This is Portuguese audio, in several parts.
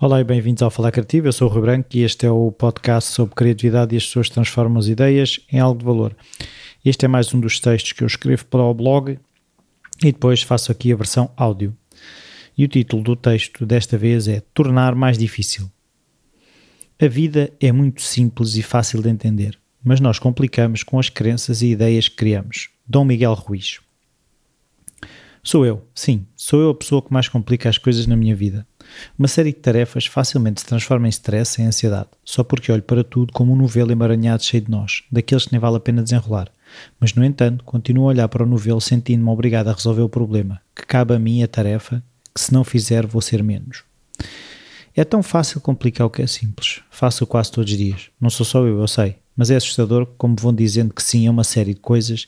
Olá e bem-vindos ao Falar Criativo. Eu sou o Rui Branco e este é o podcast sobre criatividade e as pessoas transformam as ideias em algo de valor. Este é mais um dos textos que eu escrevo para o blog e depois faço aqui a versão áudio. E o título do texto desta vez é Tornar mais difícil. A vida é muito simples e fácil de entender, mas nós complicamos com as crenças e ideias que criamos. Dom Miguel Ruiz. Sou eu, sim, sou eu a pessoa que mais complica as coisas na minha vida. Uma série de tarefas facilmente se transforma em stress e ansiedade, só porque olho para tudo como um novelo emaranhado cheio de nós, daqueles que nem vale a pena desenrolar. Mas, no entanto, continuo a olhar para o novelo sentindo-me obrigado a resolver o problema, que cabe a mim a tarefa, que se não fizer vou ser menos. É tão fácil complicar o que é simples. Faço quase todos os dias. Não sou só eu, eu sei. Mas é assustador como vão dizendo que sim a uma série de coisas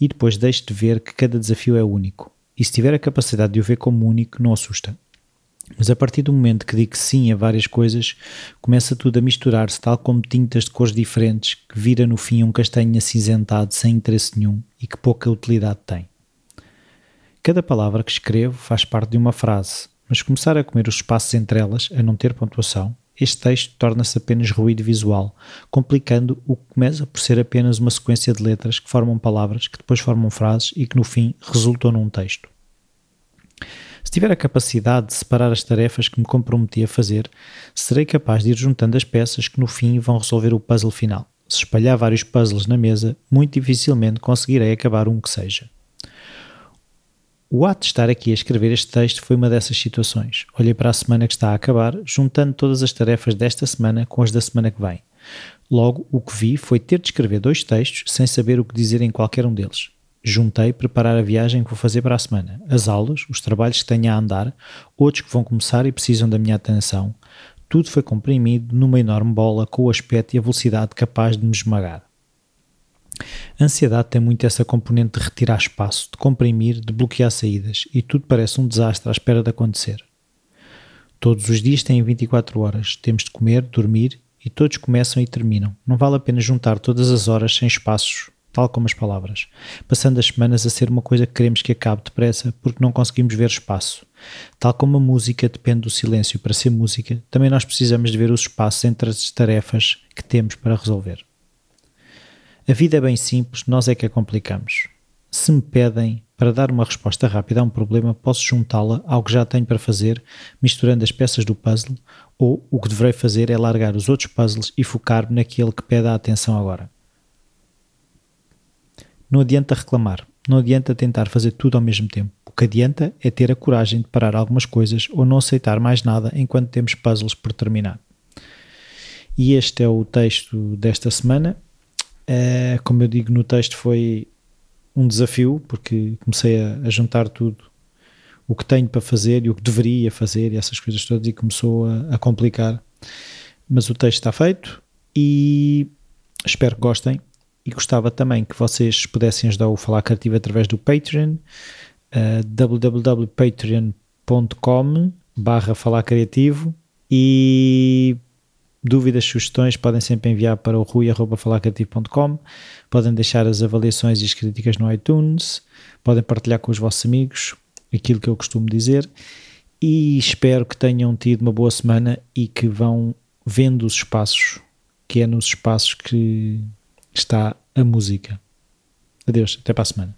e depois deixo de ver que cada desafio é único e se tiver a capacidade de o ver como único, não assusta. Mas a partir do momento que digo sim a várias coisas, começa tudo a misturar-se, tal como tintas de cores diferentes, que vira no fim um castanho acinzentado sem interesse nenhum e que pouca utilidade tem. Cada palavra que escrevo faz parte de uma frase, mas começar a comer os espaços entre elas, a não ter pontuação, este texto torna-se apenas ruído visual, complicando o que começa por ser apenas uma sequência de letras que formam palavras, que depois formam frases e que no fim resultam num texto. Se tiver a capacidade de separar as tarefas que me comprometi a fazer, serei capaz de ir juntando as peças que no fim vão resolver o puzzle final. Se espalhar vários puzzles na mesa, muito dificilmente conseguirei acabar um que seja. O ato de estar aqui a escrever este texto foi uma dessas situações. Olhei para a semana que está a acabar, juntando todas as tarefas desta semana com as da semana que vem. Logo, o que vi foi ter de escrever dois textos sem saber o que dizer em qualquer um deles. Juntei preparar a viagem que vou fazer para a semana, as aulas, os trabalhos que tenho a andar, outros que vão começar e precisam da minha atenção. Tudo foi comprimido numa enorme bola com o aspecto e a velocidade capaz de me esmagar. A ansiedade tem muito essa componente de retirar espaço, de comprimir, de bloquear saídas, e tudo parece um desastre à espera de acontecer. Todos os dias têm 24 horas, temos de comer, dormir e todos começam e terminam. Não vale a pena juntar todas as horas sem espaços, tal como as palavras, passando as semanas a ser uma coisa que queremos que acabe depressa porque não conseguimos ver espaço. Tal como a música depende do silêncio para ser música, também nós precisamos de ver os espaços entre as tarefas que temos para resolver. A vida é bem simples, nós é que a complicamos. Se me pedem para dar uma resposta rápida a um problema, posso juntá-la ao que já tenho para fazer, misturando as peças do puzzle, ou o que deverei fazer é largar os outros puzzles e focar-me naquele que pede a atenção agora. Não adianta reclamar, não adianta tentar fazer tudo ao mesmo tempo. O que adianta é ter a coragem de parar algumas coisas ou não aceitar mais nada enquanto temos puzzles por terminar. E este é o texto desta semana. Uh, como eu digo no texto, foi um desafio, porque comecei a, a, juntar tudo o que tenho para fazer e o que deveria fazer e essas coisas todas, e começou a, a complicar. Mas o texto está feito e espero que gostem. E gostava também que vocês pudessem ajudar o Falar Criativo através do Patreon, uh, www.patreon.com barra Falar Criativo e Dúvidas, sugestões podem sempre enviar para o rui.falacreativo.com. Podem deixar as avaliações e as críticas no iTunes. Podem partilhar com os vossos amigos aquilo que eu costumo dizer. E espero que tenham tido uma boa semana e que vão vendo os espaços, que é nos espaços que está a música. Adeus, até para a semana.